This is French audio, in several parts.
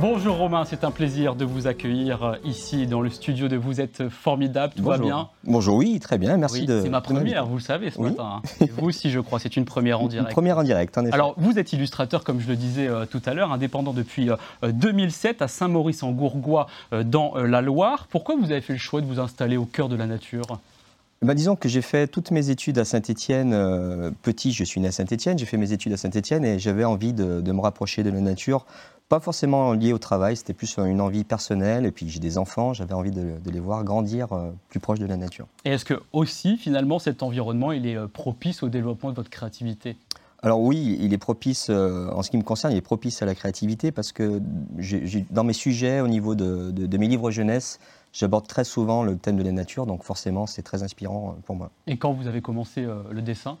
Bonjour Romain, c'est un plaisir de vous accueillir euh, ici dans le studio de Vous êtes formidable. Tout va bien Bonjour, oui, très bien, merci de. C'est ma première, vous le savez ce matin. hein. Et vous aussi, je crois, c'est une première en Une direct. première en direct, en effet. Alors, vous êtes illustrateur, comme je le disais euh, tout à l'heure, indépendant depuis euh, 2007 à Saint-Maurice-en-Gourgois, euh, dans euh, la Loire. Pourquoi vous avez fait le choix de vous installer au cœur de la nature? Bah, disons que j'ai fait toutes mes études à Saint-Étienne. euh, petit, je suis né à Saint-Étienne, j'ai fait mes études à Saint-Étienne et j'avais envie de, de me rapprocher de la nature. Pas forcément lié au travail, c'était plus une envie personnelle. Et puis j'ai des enfants, j'avais envie de, de les voir grandir euh, plus proche de la nature. Et est-ce que aussi, finalement, cet environnement, il est euh, propice au développement de votre créativité? Alors oui, il est propice, euh, en ce qui me concerne, il est propice à la créativité parce que dans mes sujets, au niveau de- de mes livres jeunesse, j'aborde très souvent le thème de la nature, donc forcément c'est très inspirant euh, pour moi. Et quand vous avez commencé euh, le dessin?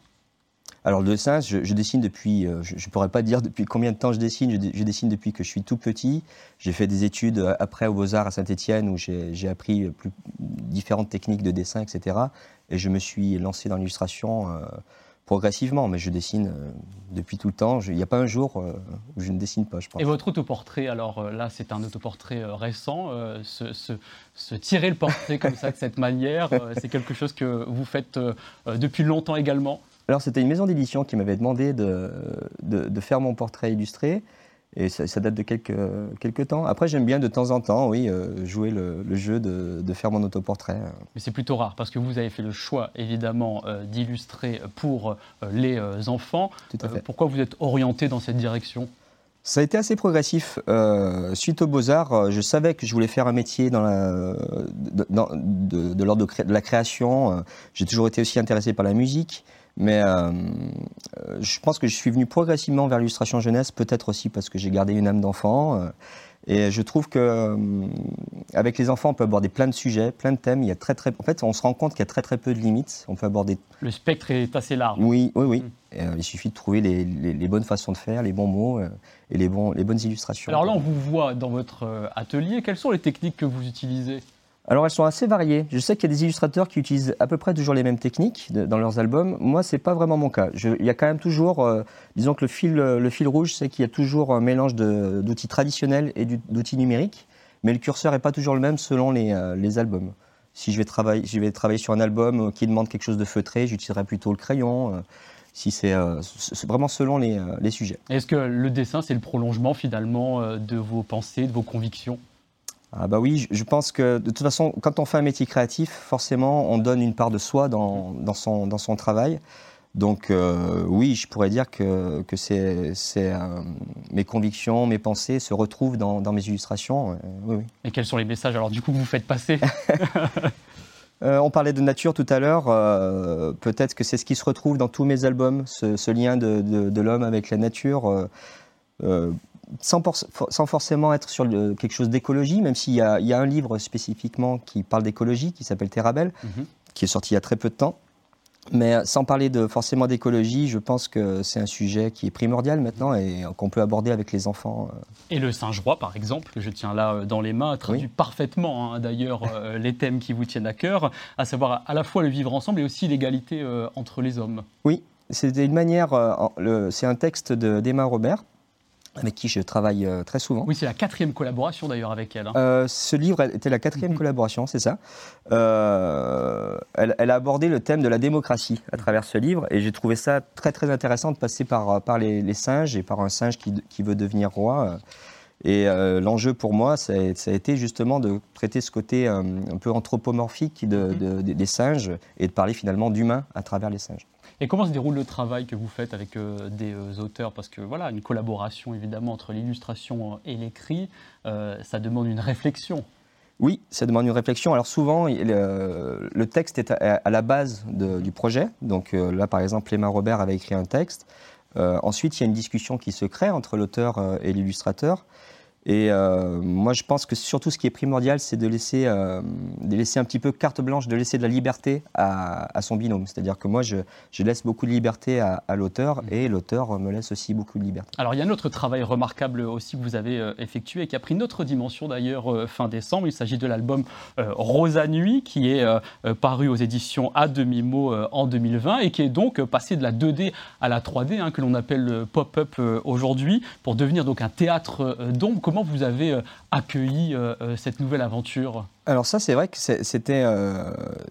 Alors le dessin, je, je dessine depuis, euh, je ne pourrais pas dire depuis combien de temps je dessine, je, dessine depuis que je suis tout petit. J'ai fait des études après aux Beaux-Arts à Saint-Étienne où j'ai appris plus, différentes techniques de dessin, etc. Et je me suis lancé dans l'illustration euh, progressivement, mais je dessine euh, depuis tout le temps. Il n'y a pas un jour euh, où je ne dessine pas, je pense. Et votre autoportrait, alors euh, là, c'est un autoportrait récent. se, se- se tirer le portrait comme ça, de cette manière, c'est quelque chose que vous faites depuis longtemps également? Alors, c'était une maison d'édition qui m'avait demandé de, de, de faire mon portrait illustré. Et ça, ça date de quelques, quelques temps. Après, j'aime bien de temps en temps, oui, euh, jouer le, le jeu de, de faire mon autoportrait. Mais c'est plutôt rare parce que vous avez fait le choix, évidemment, euh, d'illustrer pour euh, les enfants. Tout à Euh, fait. pourquoi vous êtes orienté dans cette direction? Ça a été assez progressif. Suite aux Beaux-Arts, je savais que je voulais faire un métier dans la, de, dans- de- de l'ordre de, la création. J'ai toujours été aussi intéressé par la musique. Mais euh, euh, je pense que je suis venu progressivement vers l'illustration jeunesse, peut-être aussi parce que j'ai gardé une âme d'enfant. euh, et je trouve que avec les enfants, on peut aborder plein de sujets, plein de thèmes. Il y a très, très, en fait, on se rend compte qu'il y a très très peu de limites. On peut aborder Le spectre est assez large. oui, oui, oui. Mm. Et, euh, il suffit de trouver les, les- les bonnes façons de faire, les bons mots euh, et les, bons, les bonnes illustrations. Alors là, on vous voit dans votre atelier. Quelles sont les techniques que vous utilisez? Alors, elles sont assez variées. Je sais qu'il y a des illustrateurs qui utilisent à peu près toujours les mêmes techniques dans leurs albums. Moi, c'est pas vraiment mon cas. Il y a quand même toujours, euh, disons que le fil, rouge, c'est qu'il y a toujours un mélange d'outils traditionnels et d'outils numériques, mais le curseur n'est pas toujours le même selon les, euh, albums. Si je vais, travailler, sur un album euh, qui demande quelque chose de feutré, j'utiliserai plutôt le crayon. si c'est vraiment selon les, sujets. Est-ce que le dessin, c'est le prolongement finalement de vos pensées, de vos convictions? Ah bah oui, je- pense que de toute façon, quand on fait un métier créatif, forcément, on donne une part de soi dans, dans, son, dans son travail. Donc euh, oui, je pourrais dire que, que c'est, c'est, euh, mes convictions, mes pensées se retrouvent dans, dans mes illustrations. euh, oui, oui. Et quels sont les messages alors du coup que vous faites passer? Euh, on parlait de nature tout à l'heure. euh, peut-être que c'est ce qui se retrouve dans tous mes albums, ce, ce lien de, de- de l'homme avec la nature. euh, sans, por- sans forcément être sur le- quelque chose d'écologie, même s'il y y a un livre spécifiquement qui parle d'écologie, qui s'appelle Terrabelle, Mhm. qui est sorti il y a très peu de temps. Mais euh, sans parler de, forcément d'écologie, je pense que c'est un sujet qui est primordial maintenant et qu'on peut aborder avec les enfants. euh. Et le singe roi, par exemple, que je tiens là euh, dans les mains, traduit parfaitement hein, d'ailleurs euh, les thèmes qui vous tiennent à cœur, à savoir à la fois le vivre ensemble et aussi l'égalité euh, entre les hommes. Oui, c'était une manière. euh, c'est un texte de- d'Emma Robert, avec qui je travaille euh, très souvent. Oui, c'est la quatrième collaboration d'ailleurs avec elle. hein. Euh, ce livre était la quatrième Mhm. collaboration, c'est ça. Euh, elle, elle a abordé le thème de la démocratie à travers ce livre, et j'ai trouvé ça très très intéressant de passer par, par les, les singes et par un singe qui, qui veut devenir roi. Et euh, l'enjeu pour moi, ça a, ça a été justement de traiter ce côté euh, un peu anthropomorphique de- Mhm. de- des- singes et de parler finalement d'humain à travers les singes. Et comment se déroule le travail que vous faites avec euh, des auteurs? Parce que voilà, une collaboration évidemment entre l'illustration et l'écrit, ça demande une réflexion. Oui, ça demande une réflexion. Alors souvent, le, le texte est à, à la base de- du projet. Donc là, par exemple, Emma Robert avait écrit un texte. Euh, ensuite, il y a une discussion qui se crée entre l'auteur euh, et l'illustrateur. Et euh, moi, je pense que surtout ce qui est primordial, c'est de laisser, euh, de laisser un petit peu carte blanche, de laisser de la liberté à, à son binôme. C'est-à-dire que moi, je, je, laisse beaucoup de liberté à, à l'auteur et l'auteur me laisse aussi beaucoup de liberté. Alors, il y a un autre travail remarquable aussi que vous avez euh, effectué et qui a pris une autre dimension d'ailleurs fin décembre. Il s'agit de l'album euh, Rosa Nuit qui est paru aux éditions à demi-mot en 2020 et qui est donc passé de la 2D à la 3D, hein, que l'on appelle le pop-up aujourd'hui, pour devenir donc un théâtre d'ombre comment vous avez euh, accueilli euh, euh, cette nouvelle aventure? Alors ça, c'est vrai que c'était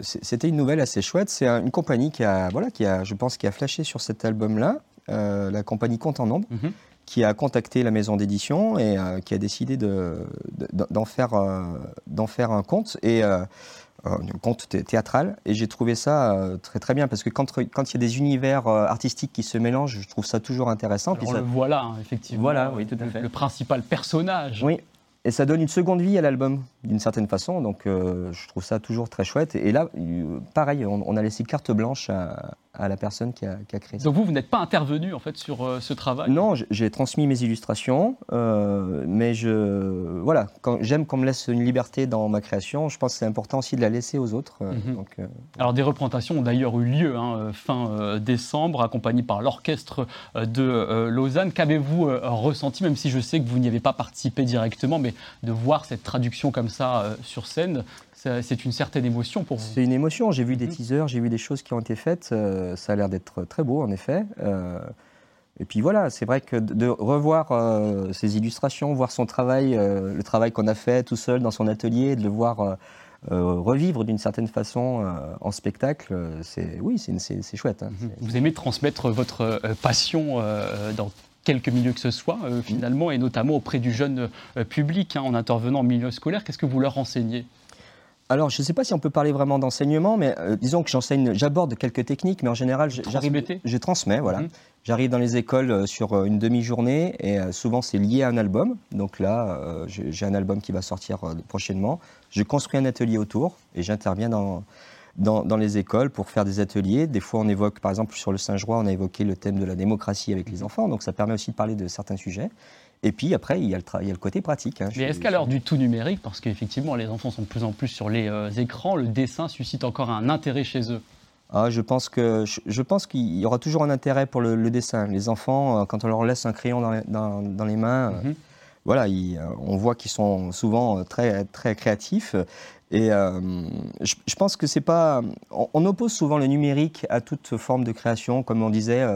c'était une nouvelle assez chouette. C'est une compagnie qui a, voilà, qui a, je pense, qui a flashé sur cet album-là, la compagnie Compte en Nombre, mhm. Qui a contacté la maison d'édition et qui a décidé d'en faire, d'en faire un conte. Et un conte théâtral et j'ai trouvé ça très très bien parce que quand, quand il y a des univers artistiques qui se mélangent, je trouve ça toujours intéressant. Alors, on le voit là, hein, effectivement. Voilà, oui, tout à fait. Le principal personnage. Oui, et ça donne une seconde vie à l'album, d'une certaine façon. Donc, euh, je trouve ça toujours très chouette. Et là, euh, pareil, on, a laissé carte blanche à, à la personne qui a, créé ça. Donc vous, vous n'êtes pas intervenu en fait sur euh, ce travail? Non, j'ai transmis mes illustrations, euh, mais je voilà, j'aime qu'on me laisse une liberté dans ma création. Je pense que c'est important aussi de la laisser aux autres. Euh, mhm. donc, Alors des représentations ont d'ailleurs eu lieu hein, fin décembre, accompagnées par l'orchestre de Lausanne. Qu'avez-vous ressenti, même si je sais que vous n'y avez pas participé directement, mais de voir cette traduction comme ça sur scène, c'est une certaine émotion pour vous. C'est une émotion. J'ai vu des mhm. teasers, j'ai vu des choses qui ont été faites. Euh, ça a l'air d'être très beau, en effet. Euh, et puis voilà, c'est vrai que de revoir euh, ces illustrations, voir son travail, le travail qu'on a fait tout seul dans son atelier, de le voir revivre d'une certaine façon en spectacle, c'est oui, c'est chouette. Hein. Mhm. Vous aimez transmettre votre passion dans quelques milieux que ce soit, finalement, et notamment auprès du jeune public, hein, en intervenant en milieu scolaire. Qu'est-ce que vous leur enseignez? Alors, je ne sais pas si on peut parler vraiment d'enseignement, mais euh, disons que j'enseigne, j'aborde quelques techniques, mais en général, j'arrive, je transmets, voilà. Mhm. J'arrive dans les écoles euh, sur euh, une demi-journée et souvent c'est lié à un album. Donc là, j'ai un album qui va sortir prochainement. Je construis un atelier autour et j'interviens dans, dans, dans, les écoles pour faire des ateliers. Des fois, on évoque, par exemple, sur le Saint-Geois, on a évoqué le thème de la démocratie avec les enfants, donc ça permet aussi de parler de certains sujets. Et puis après, il y a le, il y a le côté pratique. Hein, Mais est-ce qu'à l'heure du tout numérique, parce qu'effectivement les enfants sont de plus en plus sur les euh, écrans, le dessin suscite encore un intérêt chez eux? Ah, je pense que je, pense qu'il y aura toujours un intérêt pour le, dessin. Les enfants, euh, quand on leur laisse un crayon dans les, dans, dans les mains, euh, mhm. Voilà, on voit qu'ils sont souvent très très créatifs. Et je, je, pense que c'est pas. On, oppose souvent le numérique à toute forme de création, comme on disait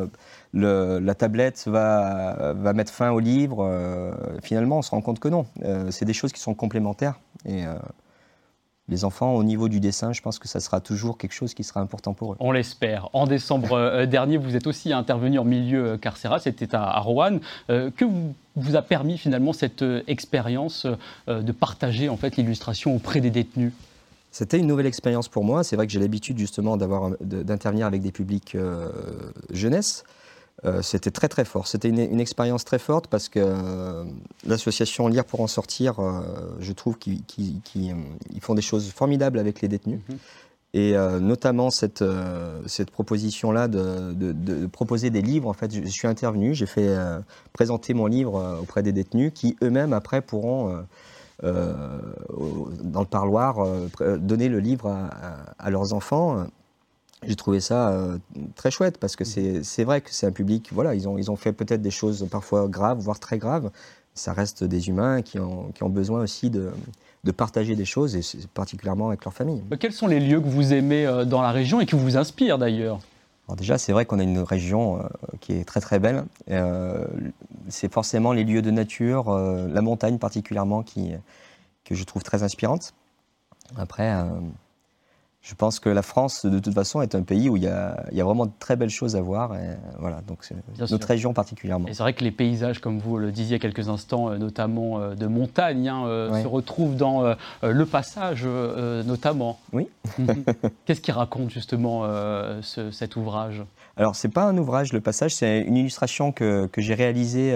la tablette va, va, mettre fin au livre. Euh, finalement, on se rend compte que non. Euh, c'est des choses qui sont complémentaires. Euh, les enfants, au niveau du dessin, je pense que ça sera toujours quelque chose qui sera important pour eux. On l'espère. En décembre dernier, vous êtes aussi intervenu en milieu carcéral, c'était à, Rouen. que vous, vous, a permis finalement cette expérience de partager en fait l'illustration auprès des détenus? C'était une nouvelle expérience pour moi. C'est vrai que j'ai l'habitude justement d'intervenir avec des publics jeunesse. Euh, c'était très très fort. C'était une, expérience très forte parce que euh, l'association Lire pour en sortir, euh, je trouve qu'ils font des choses formidables avec les détenus. Mhm. Et notamment cette, cette proposition-là de, proposer des livres. En fait, je, suis intervenu, j'ai fait présenter mon livre auprès des détenus qui eux-mêmes après pourront dans le parloir donner le livre à leurs enfants j'ai trouvé ça euh, très chouette parce que mm. c'est vrai que c'est un public, voilà, ils ont, ils ont fait peut-être des choses parfois graves, voire très graves. Ça reste des humains qui ont, qui ont besoin aussi de, de partager des choses, et particulièrement avec leur famille. Quels sont les lieux que vous aimez euh, dans la région et qui vous inspirent d'ailleurs? Alors déjà, c'est vrai qu'on a une région euh, qui est très très belle. c'est forcément les lieux de nature, la montagne particulièrement, qui, que je trouve très inspirante. Après, je pense que la France, de toute façon, est un pays où il y a, vraiment de très belles choses à voir. Et voilà, donc notre région particulièrement. Et c'est vrai que les paysages, comme vous le disiez il y a quelques instants, euh, notamment euh, de montagne, hein, euh, se retrouvent dans le passage, notamment. Oui. Mhm. Qu'est-ce qui raconte justement cet ouvrage? Alors, c'est pas un ouvrage, le passage, c'est une illustration que, que j'ai réalisée.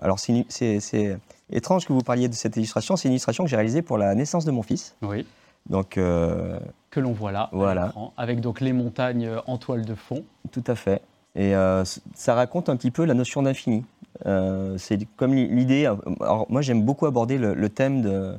alors, c'est étrange que vous parliez de cette illustration. C'est une illustration que j'ai réalisée pour la naissance de mon fils. Oui. Donc, que l'on voit là, voilà. avec donc les montagnes en toile de fond. Tout à fait. Et ça raconte un petit peu la notion d'infini. c'est comme l'idée. Alors moi, j'aime beaucoup aborder le thème de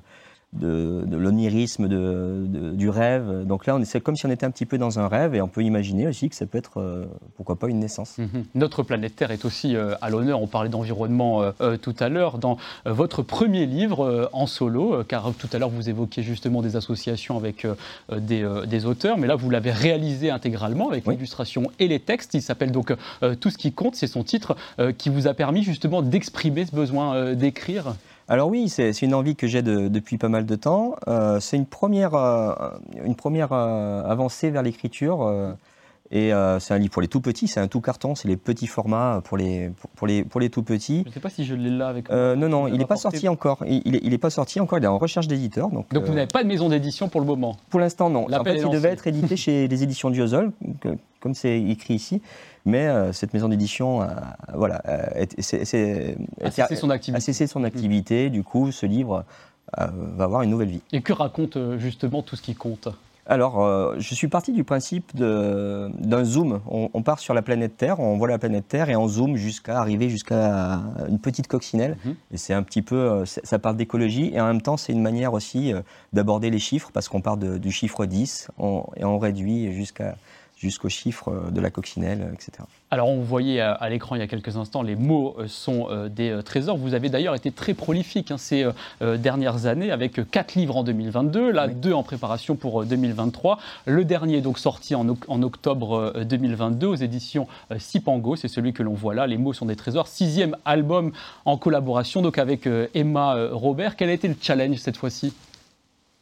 de, l'onirisme, de, du rêve. Donc là, c'est comme si on était un petit peu dans un rêve et on peut imaginer aussi que ça peut être, euh, pourquoi pas, une naissance. Mhm. Notre planète Terre est aussi euh, à l'honneur. On parlait d'environnement euh, tout à l'heure. Dans votre premier livre en solo, car tout à l'heure vous évoquiez justement des associations avec des, auteurs, mais là vous l'avez réalisé intégralement avec l'illustration et les textes. Il s'appelle donc Tout ce qui compte, c'est son titre qui vous a permis justement d'exprimer ce besoin d'écrire. Alors oui, c'est une envie que j'ai depuis pas mal de temps. Euh, c'est une première, euh, une première euh, avancée vers l'écriture. et c'est un livre pour les tout petits, c'est un tout carton, c'est les petits formats pour les, pour, les, pour les tout petits. Je ne sais pas si je l'ai là avec moi. non, non, il n'est pas sorti encore. Il n'est pas sorti encore, il est en recherche d'éditeur. Donc, donc vous n'avez pas de maison d'édition pour le moment? Pour l'instant, non. En fait, il devait être édité chez les éditions Diozol, comme c'est écrit ici. Mais euh, cette maison d'édition voilà, a, cessé son activité. son activité. Du coup, ce livre euh, va avoir une nouvelle vie. Et que raconte euh, justement tout ce qui compte? Alors, je suis parti du principe d'un zoom. On, part sur la planète Terre, on voit la planète Terre et on zoome jusqu'à arriver jusqu'à une petite coccinelle. Mhm. Et c'est un petit peu, ça parle d'écologie et en même temps, c'est une manière aussi d'aborder les chiffres parce qu'on part du chiffre 10 et on réduit jusqu'à jusqu'aux chiffres de la coccinelle, etc. Alors on voyait à, l'écran il y a quelques instants, les mots euh, sont euh, des euh, trésors. Vous avez d'ailleurs été très prolifique hein, ces dernières années avec quatre livres en 2022, là deux en préparation pour 2023. Le dernier donc sorti en, octobre 2022 aux éditions Sipango, c'est celui que l'on voit là, Les mots sont des trésors. Sixième album en collaboration donc avec Emma Robert. Quel a été le challenge cette fois-ci?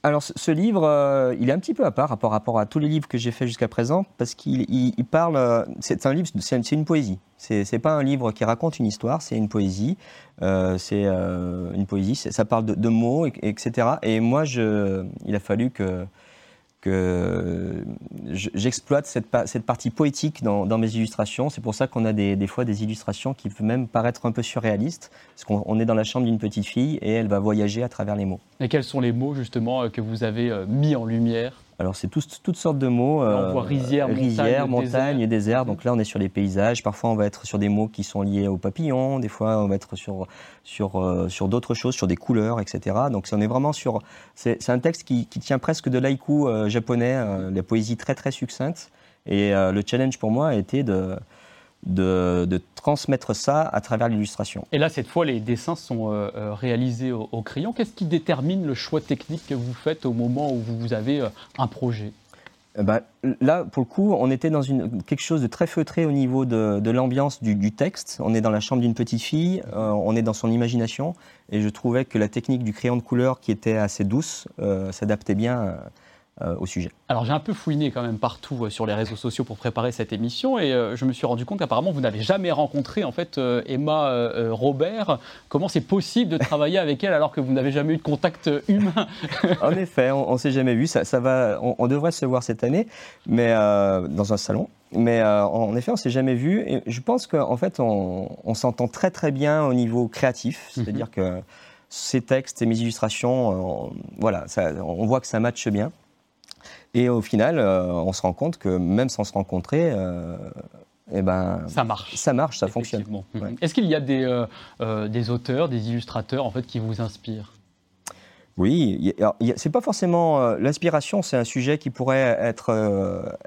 Alors ce livre, euh, il est un petit peu à part par rapport à tous les livres que j'ai fait jusqu'à présent, parce qu'il parle, euh, c'est un livre, c'est une poésie. C'est pas un livre qui raconte une histoire, c'est une poésie. Euh, c'est une poésie, ça parle de, mots, etc. Et moi, il a fallu que que j'exploite cette, cette, partie poétique dans, mes illustrations. C'est pour ça qu'on a des, fois des illustrations qui peuvent même paraître un peu surréalistes, parce qu'on est dans la chambre d'une petite fille et elle va voyager à travers les mots. Et quels sont les mots justement que vous avez euh, mis en lumière alors c'est toutes sortes de mots. on voit rizière, montagne, montagne et désert. Donc là on est sur les paysages. Parfois on va être sur des mots qui sont liés aux papillons. Des fois on va être sur sur euh, sur d'autres choses, sur des couleurs, etc. Donc on est vraiment sur. C'est un texte qui, qui, tient presque de l'aïku euh, japonais, euh, la poésie très très succincte. Et le challenge pour moi a été de de, transmettre ça à travers l'illustration. Et là, cette fois, les dessins sont euh, euh, réalisés au, crayon. Qu'est-ce qui détermine le choix technique que vous faites au moment où vous avez euh, un projet? Eh ben, là, pour le coup, on était dans une, quelque chose de très feutré au niveau de, l'ambiance du, texte. On est dans la chambre d'une petite fille, on est dans son imagination, et je trouvais que la technique du crayon de couleur, qui était assez douce, s'adaptait bien au sujet. Alors j'ai un peu fouiné quand même partout euh, sur les réseaux sociaux pour préparer cette émission et euh, je me suis rendu compte qu'apparemment vous n'avez jamais rencontré en fait Emma Robert. Comment c'est possible de travailler avec elle alors que vous n'avez jamais eu de contact humain? En effet, on, ne s'est jamais vu. Ça, ça va, on, devrait se voir cette année, mais dans un salon. Mais en effet, on s'est jamais vu. Et je pense qu'en fait, on, s'entend très très bien au niveau créatif, mhm. c'est-à-dire que ces textes et mes illustrations, voilà, ça, on voit que ça matche bien. Et au final, euh, on se rend compte que même sans se rencontrer, euh, eh ben, ça marche. Ça marche, ça fonctionne. Est-ce qu'il y a des, euh, des auteurs, des illustrateurs en fait, qui vous inspirent? Oui, c'est pas forcément l'inspiration, c'est un sujet qui pourrait être,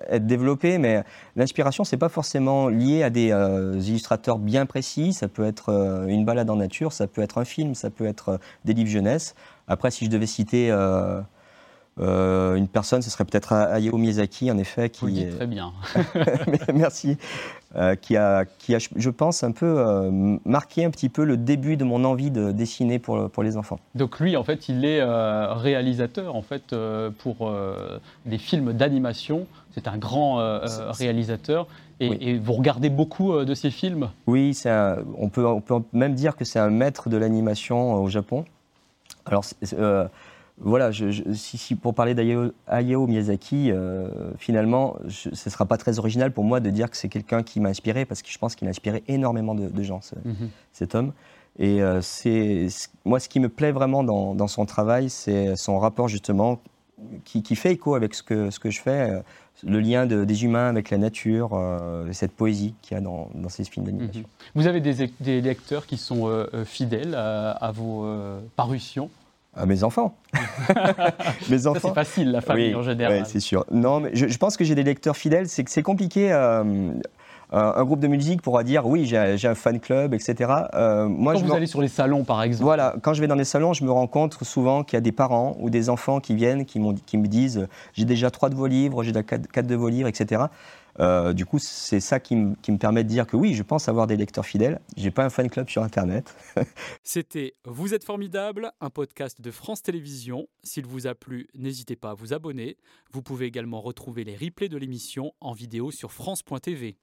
être développé, mais l'inspiration c'est pas forcément lié à des illustrateurs bien précis. Ça peut être une balade en nature, ça peut être un film, ça peut être des livres jeunesse. Après, si je devais citer euh, une personne, ce serait peut-être Hayao Miyazaki, en effet, qui Vous très bien. Merci. Euh, qui, a, qui a, je pense, un peu euh, marqué un petit peu le début de mon envie de dessiner pour, pour les enfants. Donc lui, en fait, il est réalisateur en fait pour des films d'animation. C'est un grand réalisateur. Et, vous regardez beaucoup de ces films? Oui, on, peut, on peut même dire que c'est un maître de l'animation au Japon. Alors, voilà, si, pour parler d'Hayao Miyazaki, euh, finalement, ce ne sera pas très original pour moi de dire que c'est quelqu'un qui m'a inspiré, parce que je pense qu'il a inspiré énormément de, gens, mhm. cet homme. Et euh, c'est moi, ce qui me plaît vraiment dans, son travail, c'est son rapport justement qui, qui, fait écho avec ce que, ce que je fais, le lien de, des humains avec la nature, cette poésie qu'il y a dans, dans ces films d'animation. Mhm. Vous avez des, des, lecteurs qui sont fidèles à, à vos parutions à mes enfants. mes enfants. C'est facile, la famille en général. Oui, c'est sûr. Non, mais je, je pense que j'ai des lecteurs fidèles. C'est que c'est compliqué. Euh, un groupe de musique pourra dire oui, j'ai un fan club, etc. Euh, moi, quand vous allez sur les salons, par exemple. Voilà, quand je vais dans les salons, je me rends compte souvent qu'il y a des parents ou des enfants qui viennent, qui, qui me disent j'ai déjà trois de vos livres, j'ai déjà quatre, de vos livres, etc. Euh, du coup, c'est ça qui, me permet de dire que oui, je pense avoir des lecteurs fidèles. J'ai pas un fan club sur Internet. C'était Vous êtes formidable, un podcast de France Télévisions. S'il vous a plu, n'hésitez pas à vous abonner. Vous pouvez également retrouver les replays de l'émission en vidéo sur France.tv.